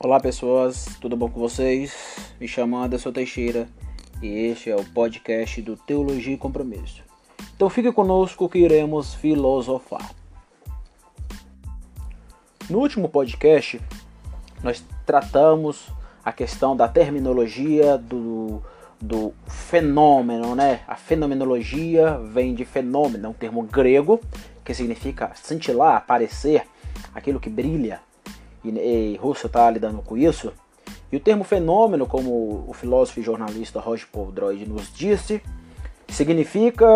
Olá pessoas, tudo bom com vocês? Me chamo Anderson Teixeira e este é o podcast do Teologia e Compromisso. Então fique conosco que iremos filosofar. No último podcast, nós tratamos a questão da terminologia do, do fenômeno, né? A fenomenologia vem de fenômeno, é um termo grego que significa cintilar, aparecer, aquilo que brilha e, e Russell está lidando com isso. E o termo fenômeno, como o filósofo e jornalista Roger Paul nos disse, significa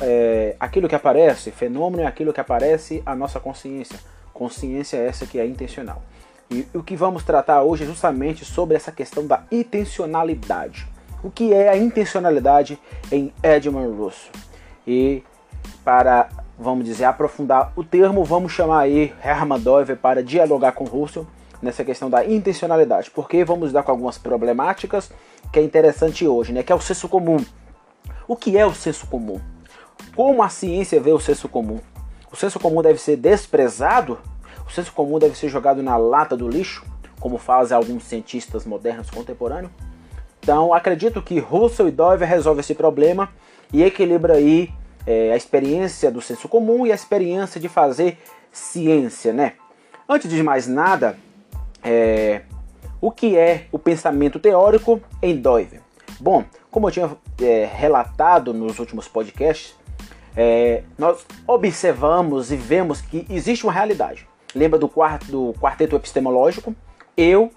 é, aquilo que aparece. Fenômeno é aquilo que aparece à nossa consciência. Consciência é essa que é intencional. E o que vamos tratar hoje é justamente sobre essa questão da intencionalidade. O que é a intencionalidade em Edmund Russell? E para vamos dizer, aprofundar o termo, vamos chamar aí Herman Dover para dialogar com Russell nessa questão da intencionalidade, porque vamos dar com algumas problemáticas que é interessante hoje, né, que é o senso comum. O que é o senso comum? Como a ciência vê o senso comum? O senso comum deve ser desprezado? O senso comum deve ser jogado na lata do lixo, como fazem alguns cientistas modernos contemporâneos? Então, acredito que Russell e Dover resolvem esse problema e equilibra aí é, a experiência do senso comum e a experiência de fazer ciência, né? Antes de mais nada, é, o que é o pensamento teórico em Doiver? Bom, como eu tinha é, relatado nos últimos podcasts, é, nós observamos e vemos que existe uma realidade. Lembra do, quarto, do quarteto epistemológico? Eu,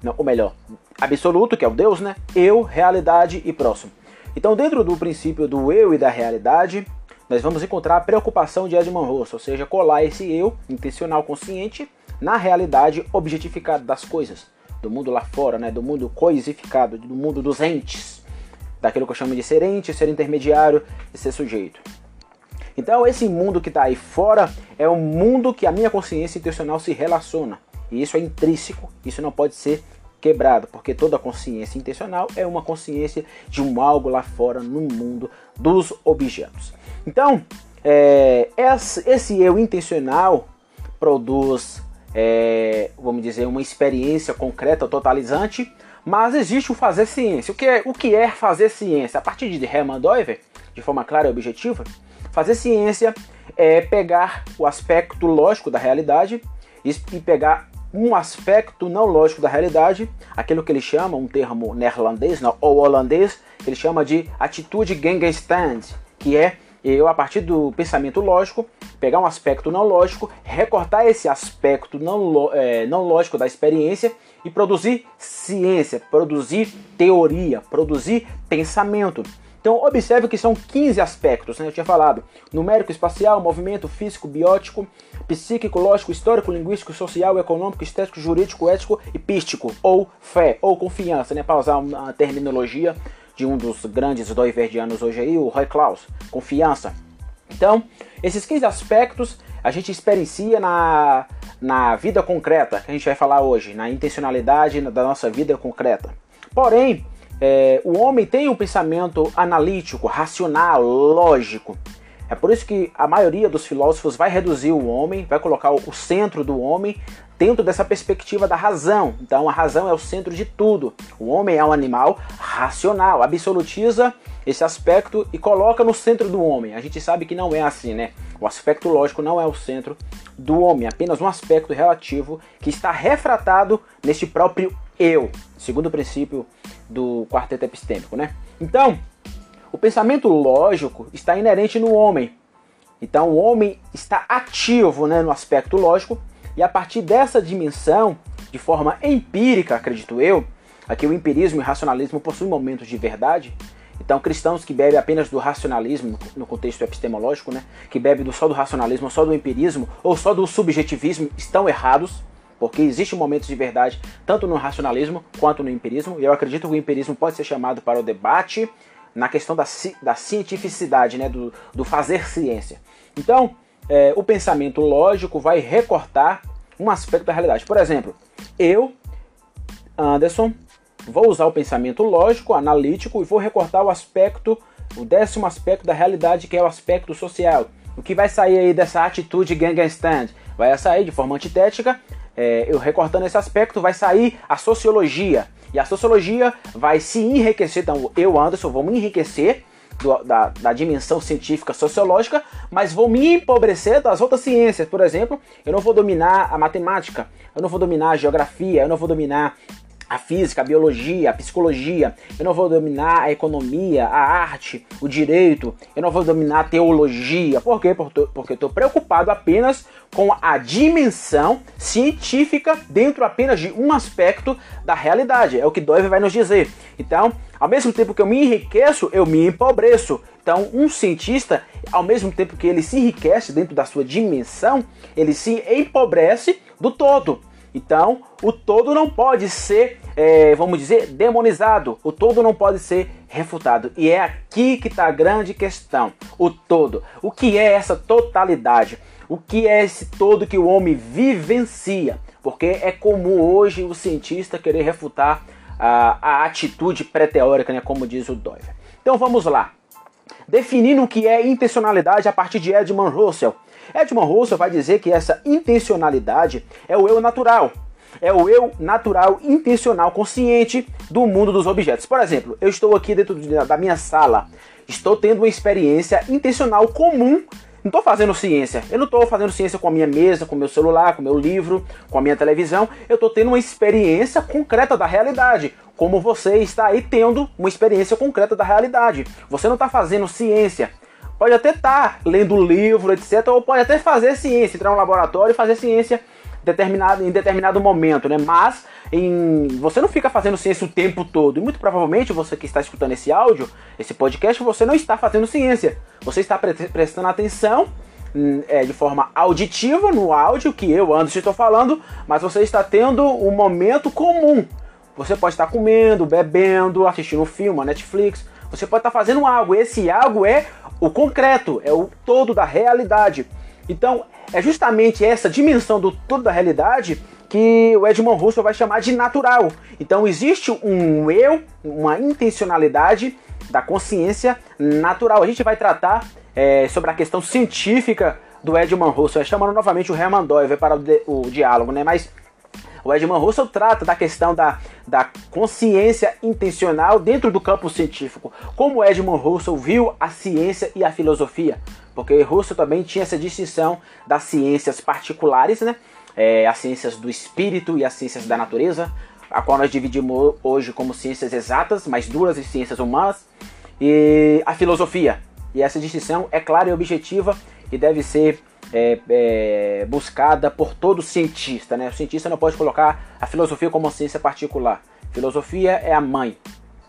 não, ou melhor, absoluto, que é o Deus, né? Eu, realidade e próximo. Então, dentro do princípio do eu e da realidade, nós vamos encontrar a preocupação de Edmund Russell, ou seja, colar esse eu intencional consciente na realidade objetificada das coisas, do mundo lá fora, né, do mundo coisificado, do mundo dos entes, daquilo que eu chamo de ser ente, ser intermediário e ser sujeito. Então, esse mundo que está aí fora é o mundo que a minha consciência intencional se relaciona. E isso é intrínseco, isso não pode ser quebrado, porque toda consciência intencional é uma consciência de um algo lá fora no mundo dos objetos. Então, é, esse eu intencional produz, é, vamos dizer, uma experiência concreta, totalizante, mas existe o fazer ciência. O que é, o que é fazer ciência? A partir de Hermann Doiver, de forma clara e objetiva, fazer ciência é pegar o aspecto lógico da realidade e pegar um aspecto não lógico da realidade, aquilo que ele chama, um termo neerlandês não, ou holandês, ele chama de atitude Gegenstand, que é eu, a partir do pensamento lógico, pegar um aspecto não lógico, recortar esse aspecto não, é, não lógico da experiência e produzir ciência, produzir teoria, produzir pensamento. Então observe que são 15 aspectos, né? eu tinha falado, numérico, espacial, movimento, físico, biótico, psíquico, lógico, histórico, linguístico, social, econômico, estético, jurídico, ético e pístico, ou fé, ou confiança, né? para usar uma terminologia de um dos grandes doiverdianos hoje aí, o Roy Klaus, confiança. Então, esses 15 aspectos a gente experiencia na, na vida concreta, que a gente vai falar hoje, na intencionalidade da nossa vida concreta. Porém, é, o homem tem um pensamento analítico, racional, lógico. É por isso que a maioria dos filósofos vai reduzir o homem, vai colocar o centro do homem dentro dessa perspectiva da razão. Então a razão é o centro de tudo. O homem é um animal racional, absolutiza esse aspecto e coloca no centro do homem. A gente sabe que não é assim, né? O aspecto lógico não é o centro do homem, é apenas um aspecto relativo que está refratado neste próprio eu, segundo o princípio do quarteto epistêmico, né? Então, o pensamento lógico está inerente no homem. Então, o homem está ativo né, no aspecto lógico, e a partir dessa dimensão, de forma empírica, acredito eu, aqui o empirismo e o racionalismo possuem momentos de verdade. Então, cristãos que bebem apenas do racionalismo, no contexto epistemológico, né, que bebem só do racionalismo, só do empirismo ou só do subjetivismo, estão errados porque existe momentos de verdade tanto no racionalismo quanto no empirismo, e eu acredito que o empirismo pode ser chamado para o debate na questão da, da cientificidade, né, do, do fazer ciência. Então, é, o pensamento lógico vai recortar um aspecto da realidade. Por exemplo, eu, Anderson, vou usar o pensamento lógico, analítico e vou recortar o aspecto, o décimo aspecto da realidade, que é o aspecto social. O que vai sair aí dessa atitude Gangan Stand? Vai sair de forma antitética é, eu recortando esse aspecto, vai sair a sociologia. E a sociologia vai se enriquecer, então eu, Anderson, vou me enriquecer do, da, da, dimensão científica sociológica, mas vou me empobrecer das outras ciências. Por exemplo, eu não vou dominar a matemática, eu não vou dominar a geografia, eu não vou dominar a física, a biologia, a psicologia, eu não vou dominar a economia, a arte, o direito, eu não vou dominar a teologia. Por quê? Porque eu estou preocupado apenas com a dimensão científica dentro apenas de um aspecto da realidade. É o que Doive vai nos dizer. Então, ao mesmo tempo que eu me enriqueço, eu me empobreço. Então, um cientista, ao mesmo tempo que ele se enriquece dentro da sua dimensão, ele se empobrece do todo. Então, o todo não pode ser, é, vamos dizer, demonizado. O todo não pode ser refutado. E é aqui que está a grande questão. O todo. O que é essa totalidade? O que é esse todo que o homem vivencia? Porque é comum hoje o cientista querer refutar a, a atitude pré-teórica, né, como diz o Doyle. Então vamos lá. Definindo o que é intencionalidade a partir de Edmund Russell. Edmund Russell vai dizer que essa intencionalidade é o eu natural. É o eu natural, intencional, consciente do mundo dos objetos. Por exemplo, eu estou aqui dentro da minha sala, estou tendo uma experiência intencional comum não estou fazendo ciência. Eu não estou fazendo ciência com a minha mesa, com o meu celular, com o meu livro, com a minha televisão. Eu estou tendo uma experiência concreta da realidade. Como você está aí tendo uma experiência concreta da realidade. Você não está fazendo ciência pode até estar tá lendo livro, etc. Ou pode até fazer ciência, entrar no laboratório e fazer ciência determinado, em determinado momento, né? Mas em, você não fica fazendo ciência o tempo todo. E muito provavelmente você que está escutando esse áudio, esse podcast, você não está fazendo ciência. Você está pre prestando atenção hum, é, de forma auditiva no áudio que eu, Anderson, estou falando, mas você está tendo um momento comum. Você pode estar comendo, bebendo, assistindo um filme, uma Netflix. Você pode estar fazendo algo. Esse algo é o concreto, é o todo da realidade. Então, é justamente essa dimensão do todo da realidade que o Edmund Russell vai chamar de natural. Então, existe um eu, uma intencionalidade da consciência natural. A gente vai tratar é, sobre a questão científica do Edmund Russell, chamando novamente o Herman Doyle para o, o diálogo, né? Mas o Edmund Russell trata da questão da, da consciência intencional dentro do campo científico. Como Edmund Russell viu a ciência e a filosofia. Porque Russell também tinha essa distinção das ciências particulares, né? É, as ciências do espírito e as ciências da natureza, a qual nós dividimos hoje como ciências exatas, mais duras e ciências humanas, e a filosofia. E essa distinção é clara e objetiva e deve ser é, é, buscada por todo cientista. Né? O cientista não pode colocar a filosofia como uma ciência particular. Filosofia é a mãe,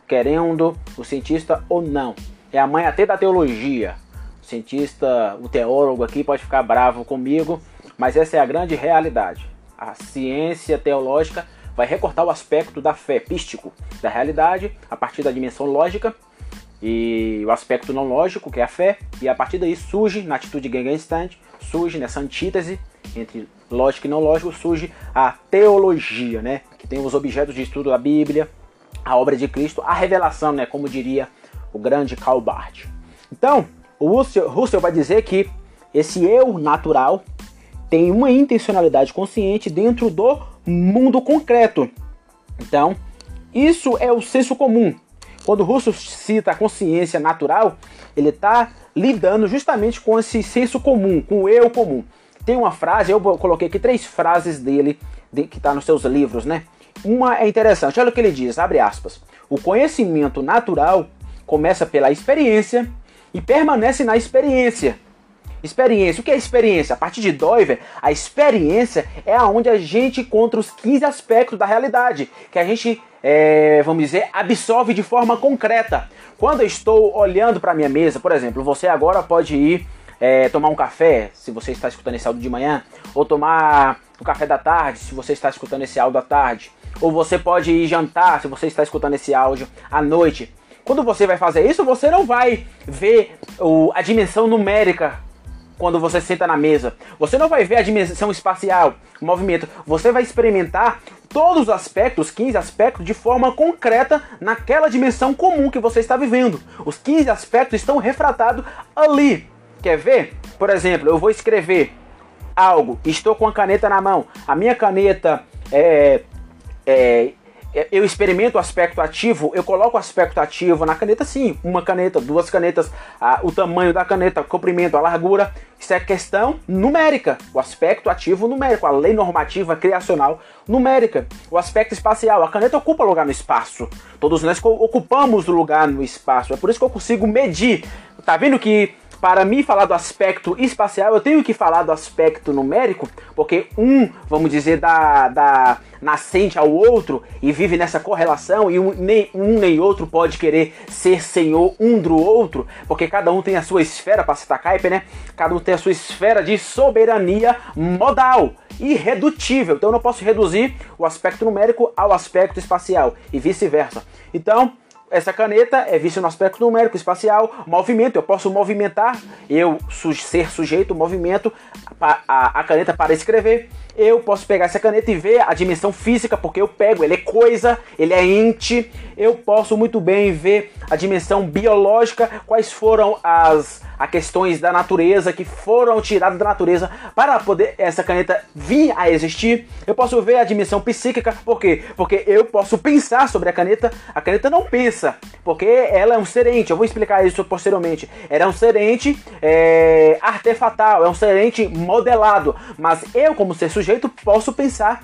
querendo o cientista ou não. É a mãe até da teologia. O cientista, o teólogo aqui pode ficar bravo comigo, mas essa é a grande realidade. A ciência teológica vai recortar o aspecto da fé, pístico, da realidade, a partir da dimensão lógica e o aspecto não lógico, que é a fé, e a partir daí surge, na atitude Gegenstand, surge nessa antítese entre lógico e não lógico, surge a teologia, né? Que tem os objetos de estudo da Bíblia, a obra de Cristo, a revelação, né? Como diria o grande Karl Barth. Então, o Russell, Russell vai dizer que esse eu natural tem uma intencionalidade consciente dentro do mundo concreto. Então, isso é o senso comum. Quando Russell cita a consciência natural, ele está lidando justamente com esse senso comum, com o eu comum. Tem uma frase, eu coloquei aqui três frases dele de, que está nos seus livros, né? Uma é interessante, olha o que ele diz, abre aspas. O conhecimento natural começa pela experiência e permanece na experiência. Experiência, o que é experiência? A partir de Doiver, a experiência é aonde a gente encontra os 15 aspectos da realidade, que a gente, é, vamos dizer, absorve de forma concreta. Quando eu estou olhando para minha mesa, por exemplo, você agora pode ir é, tomar um café, se você está escutando esse áudio de manhã, ou tomar o um café da tarde, se você está escutando esse áudio à tarde, ou você pode ir jantar, se você está escutando esse áudio à noite. Quando você vai fazer isso, você não vai ver o, a dimensão numérica quando você senta na mesa. Você não vai ver a dimensão espacial, o movimento. Você vai experimentar todos os aspectos, 15 aspectos, de forma concreta naquela dimensão comum que você está vivendo. Os 15 aspectos estão refratados ali. Quer ver? Por exemplo, eu vou escrever algo, estou com a caneta na mão, a minha caneta é, é é, eu experimento o aspecto ativo, eu coloco o aspecto ativo na caneta sim, uma caneta, duas canetas, a, o tamanho da caneta, o comprimento, a largura, isso é questão numérica, o aspecto ativo numérico, a lei normativa criacional numérica, o aspecto espacial, a caneta ocupa lugar no espaço, todos nós ocupamos lugar no espaço, é por isso que eu consigo medir, tá vendo que para mim falar do aspecto espacial, eu tenho que falar do aspecto numérico, porque um, vamos dizer, da, da nascente ao outro e vive nessa correlação, e um nem, um nem outro pode querer ser senhor um do outro, porque cada um tem a sua esfera, para citar Kuiper, né? Cada um tem a sua esfera de soberania modal irredutível. Então eu não posso reduzir o aspecto numérico ao aspecto espacial e vice-versa. Então, essa caneta é vista no aspecto numérico, espacial, movimento. Eu posso movimentar, eu ser sujeito movimento, a, a, a, caneta para escrever. Eu posso pegar essa caneta e ver a dimensão física, porque eu pego, ele é coisa, ele é ente. Eu posso muito bem ver a dimensão biológica, quais foram as a questões da natureza que foram tiradas da natureza para poder essa caneta vir a existir. Eu posso ver a dimensão psíquica, por quê? Porque eu posso pensar sobre a caneta. A caneta não pensa, porque ela é um serente. Eu vou explicar isso posteriormente. Ela é um serente é, artefatal, é um serente modelado. Mas eu, como ser sujeito, posso pensar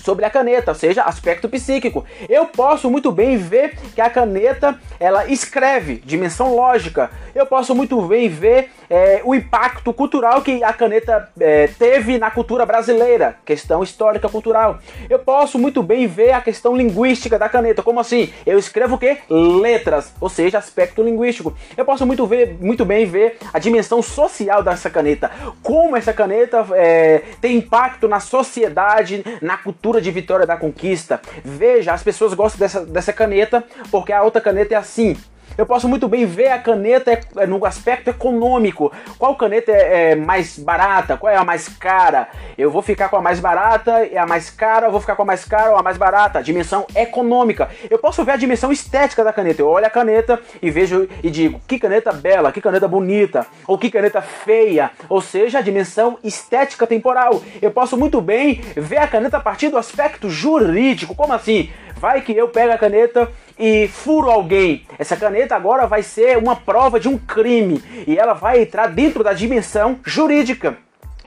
sobre a caneta, ou seja, aspecto psíquico. Eu posso muito bem ver que a caneta ela escreve, dimensão lógica. Eu posso muito bem ver é, o impacto cultural que a caneta é, teve na cultura brasileira, questão histórica cultural. Eu posso muito bem ver a questão linguística da caneta, como assim? Eu escrevo o que? Letras, ou seja, aspecto linguístico. Eu posso muito, ver, muito bem ver a dimensão social dessa caneta, como essa caneta é, tem impacto na sociedade, na cultura de Vitória da Conquista. Veja, as pessoas gostam dessa, dessa caneta porque a outra caneta é assim. Eu posso muito bem ver a caneta é, no aspecto econômico. Qual caneta é, é, mais barata? Qual é a mais cara? Eu vou ficar com a mais barata e a mais cara, eu vou ficar com a mais cara ou a mais barata. Dimensão econômica. Eu posso ver a dimensão estética da caneta. Eu olho a caneta e vejo e digo: que caneta bela, que caneta bonita, ou que caneta feia. Ou seja, a dimensão estética temporal. Eu posso muito bem ver a caneta a partir do aspecto jurídico. Como assim? Vai que eu pego a caneta e furo alguém. Essa caneta agora vai ser uma prova de um crime e ela vai entrar dentro da dimensão jurídica.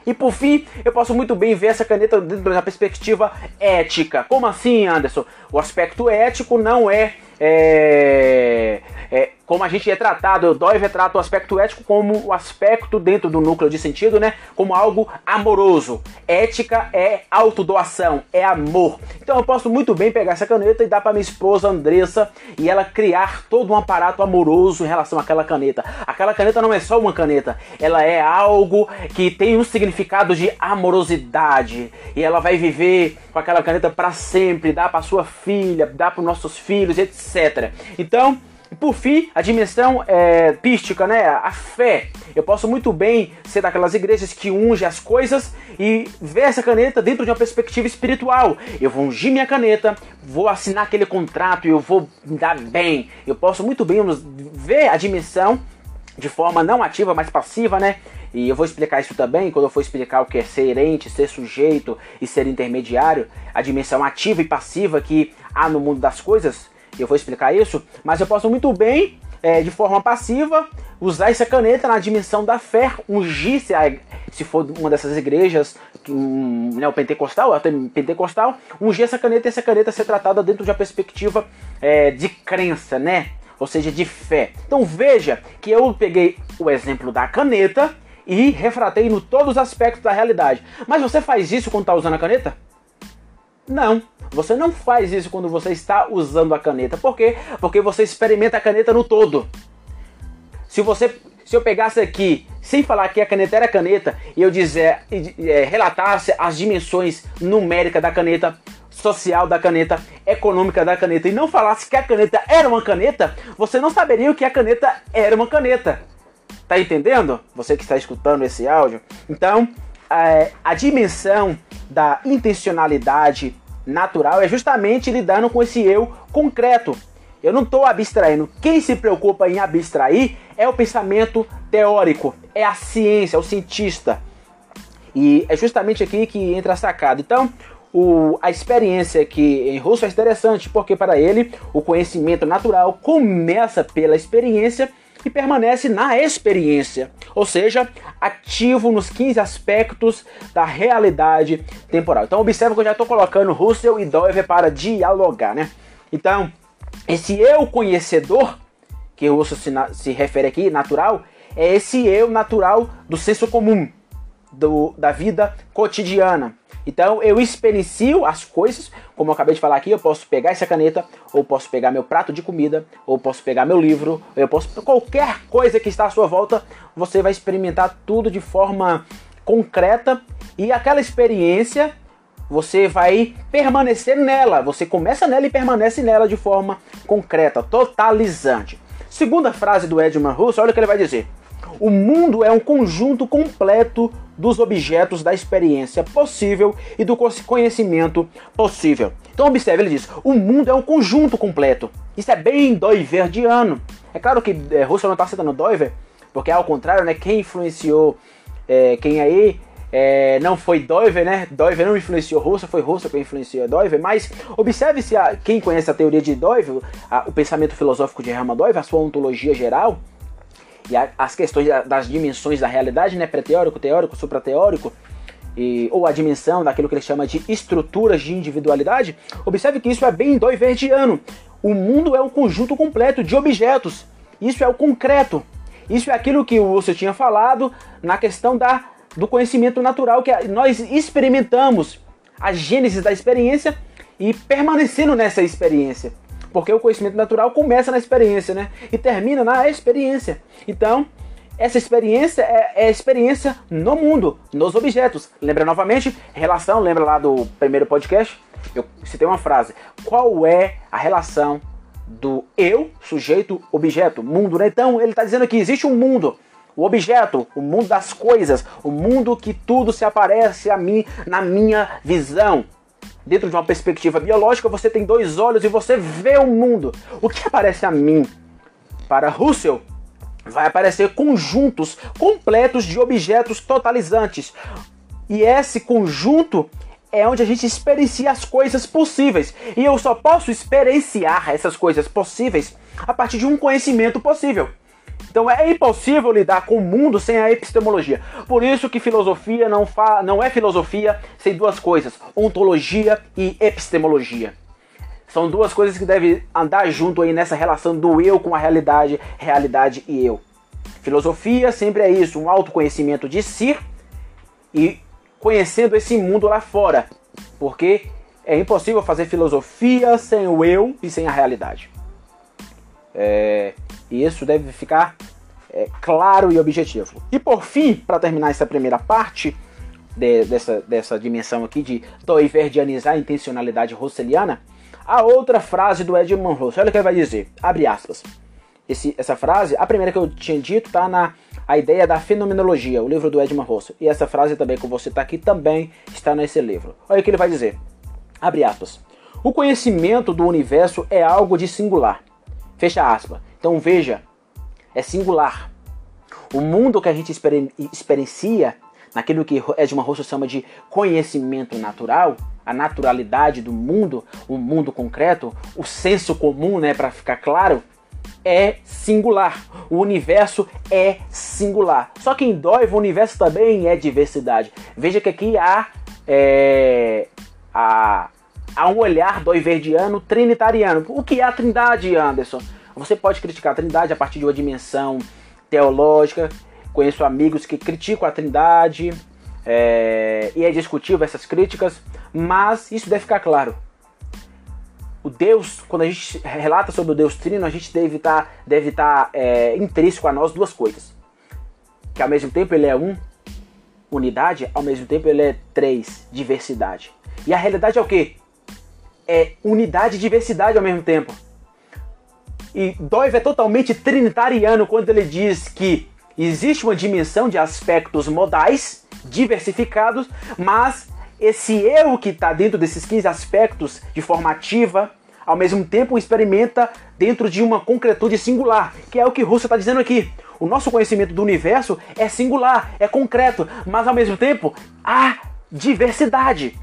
E por fim, eu posso muito bem ver essa caneta dentro da perspectiva ética. Como assim, Anderson? O aspecto ético não é, é, como a gente é tratado, o Doiver trata o aspecto ético como o aspecto dentro do núcleo de sentido, né? Como algo amoroso. Ética é autodoação, é amor. Então eu posso muito bem pegar essa caneta e dar para minha esposa Andressa e ela criar todo um aparato amoroso em relação àquela caneta. Aquela caneta não é só uma caneta, ela é algo que tem um significado de amorosidade e ela vai viver com aquela caneta para sempre, dá para sua filha, dá para nossos filhos, etc. Então, e por fim, a dimensão é, pística, né? A fé. Eu posso muito bem ser daquelas igrejas que unge as coisas e ver essa caneta dentro de uma perspectiva espiritual. Eu vou ungir minha caneta, vou assinar aquele contrato e eu vou me dar bem. Eu posso muito bem ver a dimensão de forma não ativa, mas passiva, né? E eu vou explicar isso também quando eu for explicar o que é ser ente, ser sujeito e ser intermediário, a dimensão ativa e passiva que há no mundo das coisas eu vou explicar isso, mas eu posso muito bem, é, de forma passiva, usar essa caneta na dimensão da fé, ungir, se, a, se for uma dessas igrejas, um, né, o pentecostal, até pentecostal, ungir essa caneta e essa caneta ser tratada dentro de uma perspectiva é, de crença, né? Ou seja, de fé. Então veja que eu peguei o exemplo da caneta e refratei no todos os aspectos da realidade. Mas você faz isso quando está usando a caneta? Não, você não faz isso quando você está usando a caneta. Por quê? Porque você experimenta a caneta no todo. Se você, se eu pegasse aqui, sem falar que a caneta era caneta, e eu dizer, é, relatasse as dimensões numéricas da caneta, social da caneta, econômica da caneta, e não falasse que a caneta era uma caneta, você não saberia o que a caneta era uma caneta. Tá entendendo? Você que está escutando esse áudio. Então, é, a dimensão da intencionalidade natural é justamente lidando com esse eu concreto. Eu não estou abstraindo. Quem se preocupa em abstrair é o pensamento teórico, é a ciência, é o cientista. E é justamente aqui que entra a sacada. Então, o, a experiência aqui em russo é interessante, porque para ele o conhecimento natural começa pela experiência permanece na experiência, ou seja, ativo nos 15 aspectos da realidade temporal. Então observa que eu já estou colocando Russell e Dover para dialogar, né? Então, esse eu conhecedor, que o Russell se, se refere aqui, natural, é esse eu natural do senso comum, do, da vida cotidiana. Então eu experiencio as coisas, como eu acabei de falar aqui, eu posso pegar essa caneta, ou posso pegar meu prato de comida, ou posso pegar meu livro, eu posso qualquer coisa que está à sua volta, você vai experimentar tudo de forma concreta e aquela experiência você vai permanecer nela, você começa nela e permanece nela de forma concreta, totalizante. Segunda frase do Edmund Russo, olha o que ele vai dizer. O mundo é um conjunto completo dos objetos da experiência possível e do conhecimento possível. Então observe, ele diz, o mundo é um conjunto completo. Isso é bem doiverdiano. É claro que é, Russell não está citando Doiver, porque ao contrário, né, quem influenciou, é, quem aí é, não foi Doiver, né? Doiver não influenciou Russell, foi Russell que influenciou Doiver, mas observe se a, quem conhece a teoria de Doiver, o pensamento filosófico de Hermann Doiver, a sua ontologia geral, e a, as questões das dimensões da realidade, né, pré-teórico, teórico, suprateórico, e, ou a dimensão daquilo que ele chama de estruturas de individualidade, observe que isso é bem doiverdiano. O mundo é um conjunto completo de objetos. Isso é o concreto. Isso é aquilo que você tinha falado na questão da, do conhecimento natural que nós experimentamos, a gênese da experiência e permanecendo nessa experiência. Porque o conhecimento natural começa na experiência, né? E termina na experiência. Então, essa experiência é, é experiência no mundo, nos objetos. Lembra novamente? Relação, lembra lá do primeiro podcast? Eu citei uma frase. Qual é a relação do eu, sujeito, objeto, mundo, né? Então, ele está dizendo que existe um mundo. O objeto, o mundo das coisas, o mundo que tudo se aparece a mim na minha visão dentro de uma perspectiva biológica, você tem dois olhos e você vê o mundo. O que aparece a mim? Para Russell, vai aparecer conjuntos completos de objetos totalizantes. E esse conjunto é onde a gente experiencia as coisas possíveis. E eu só posso experienciar essas coisas possíveis a partir de um conhecimento possível. Então é impossível lidar com o mundo sem a epistemologia. Por isso que filosofia não, fa não é filosofia sem duas coisas: ontologia e epistemologia. São duas coisas que devem andar junto aí nessa relação do eu com a realidade, realidade e eu. Filosofia sempre é isso, um autoconhecimento de si e conhecendo esse mundo lá fora. Porque é impossível fazer filosofia sem o eu e sem a realidade. É, isso deve ficar é, claro e objetivo. E por fim, para terminar essa primeira parte de, dessa, dessa dimensão aqui de doiverdianizar a intencionalidade russeliana, a outra frase do Edmund Russell, olha o que ele vai dizer, abre aspas. Esse, essa frase, a primeira que eu tinha dito, está na a ideia da fenomenologia, o livro do Edmund Russell. E essa frase também que você está aqui também está nesse livro. Olha o que ele vai dizer. Abre aspas. O conhecimento do universo é algo de singular. Fecha aspas. Então veja, é singular. O mundo que a gente experiencia, naquilo que Edmund Russell chama de conhecimento natural, a naturalidade do mundo, o mundo concreto, o senso comum, né, para ficar claro, é singular. O universo é singular. Só que em Dói, o universo também é diversidade. Veja que aqui há, é, há, há um olhar doiverdiano trinitariano. O que é a trindade, Anderson? Você pode criticar a Trindade a partir de uma dimensão teológica. Conheço amigos que criticam a Trindade é, e é discutível essas críticas, mas isso deve ficar claro. O Deus, quando a gente relata sobre o Deus Trino, a gente deve estar deve estar é, intrínseco a nós duas coisas: que ao mesmo tempo ele é um, unidade, ao mesmo tempo ele é três, diversidade. E a realidade é o que? É unidade e diversidade ao mesmo tempo. E Doive é totalmente trinitariano quando ele diz que existe uma dimensão de aspectos modais diversificados, mas esse eu que está dentro desses 15 aspectos de formativa, ao mesmo tempo experimenta dentro de uma concretude singular, que é o que Russo está dizendo aqui. O nosso conhecimento do universo é singular, é concreto, mas ao mesmo tempo há diversidade.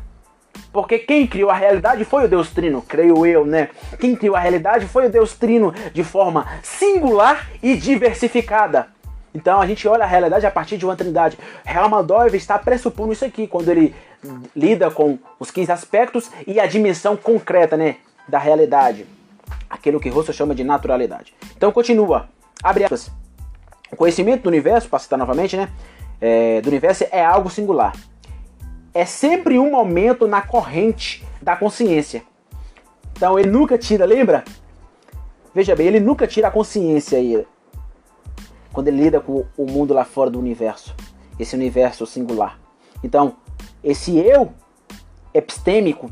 Porque quem criou a realidade foi o Deus Trino, creio eu, né? Quem criou a realidade foi o Deus Trino de forma singular e diversificada. Então a gente olha a realidade a partir de uma trindade. Helmut Doyle está pressupondo isso aqui quando ele lida com os 15 aspectos e a dimensão concreta, né, da realidade. Aquilo que Russell chama de naturalidade. Então continua. Abre aspas. O conhecimento do universo, para citar novamente, né, é, do universo é algo singular. É sempre um momento na corrente da consciência. Então ele nunca tira, lembra? Veja bem, ele nunca tira a consciência aí quando ele lida com o mundo lá fora do universo, esse universo singular. Então, esse eu epistêmico,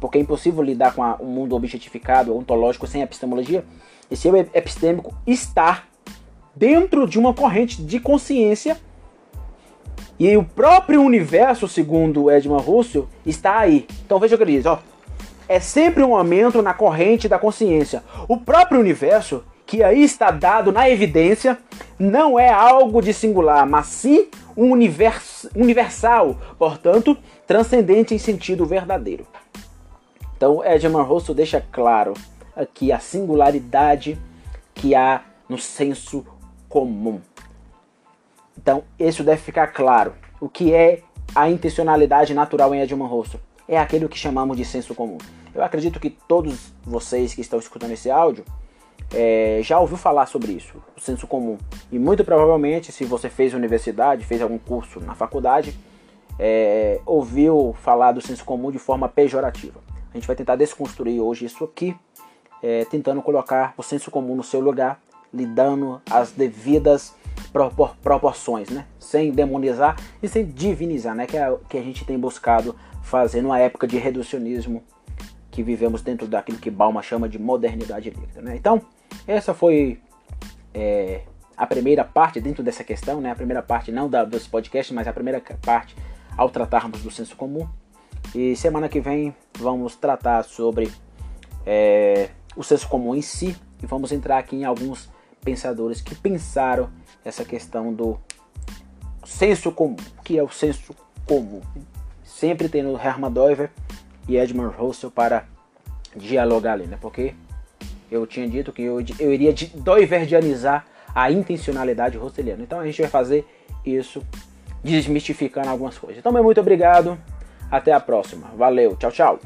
porque é impossível lidar com o um mundo objetificado, ontológico, sem epistemologia, esse eu epistêmico está dentro de uma corrente de consciência e o próprio universo, segundo Edmund Russell, está aí. Então veja o que ele diz, ó. É sempre um aumento na corrente da consciência. O próprio universo que aí está dado na evidência, não é algo de singular, mas sim um univers, universal, portanto, transcendente em sentido verdadeiro. Então, Edmund Russell deixa claro aqui a singularidade que há no senso comum. Então, isso deve ficar claro. O que é a intencionalidade natural em Edmund Russell? É aquilo que chamamos de senso comum. Eu acredito que todos vocês que estão escutando esse áudio é, já ouviu falar sobre isso, o senso comum. E muito provavelmente, se você fez universidade, fez algum curso na faculdade, é, ouviu falar do senso comum de forma pejorativa. A gente vai tentar desconstruir hoje isso aqui, é, tentando colocar o senso comum no seu lugar, lhe dando as devidas propor proporções, né? sem demonizar e sem divinizar, né? que é o que a gente tem buscado fazer numa época de reducionismo que vivemos dentro daquilo que Balma chama de modernidade líquida. Né? Então, essa foi é, a primeira parte dentro dessa questão, né? A primeira parte não da, dos podcasts, mas a primeira parte ao tratarmos do senso comum. E semana que vem vamos tratar sobre é, o senso comum em si e vamos entrar aqui em alguns pensadores que pensaram essa questão do senso comum. Que é o senso comum? Sempre tendo Hermann Doiver e Edmund Russell para dialogar ali, né? Porque eu tinha dito que eu, eu iria doiverdianizar a intencionalidade rosseliana. Então a gente vai fazer isso desmistificando algumas coisas. Então, muito obrigado. Até a próxima. Valeu. Tchau, tchau.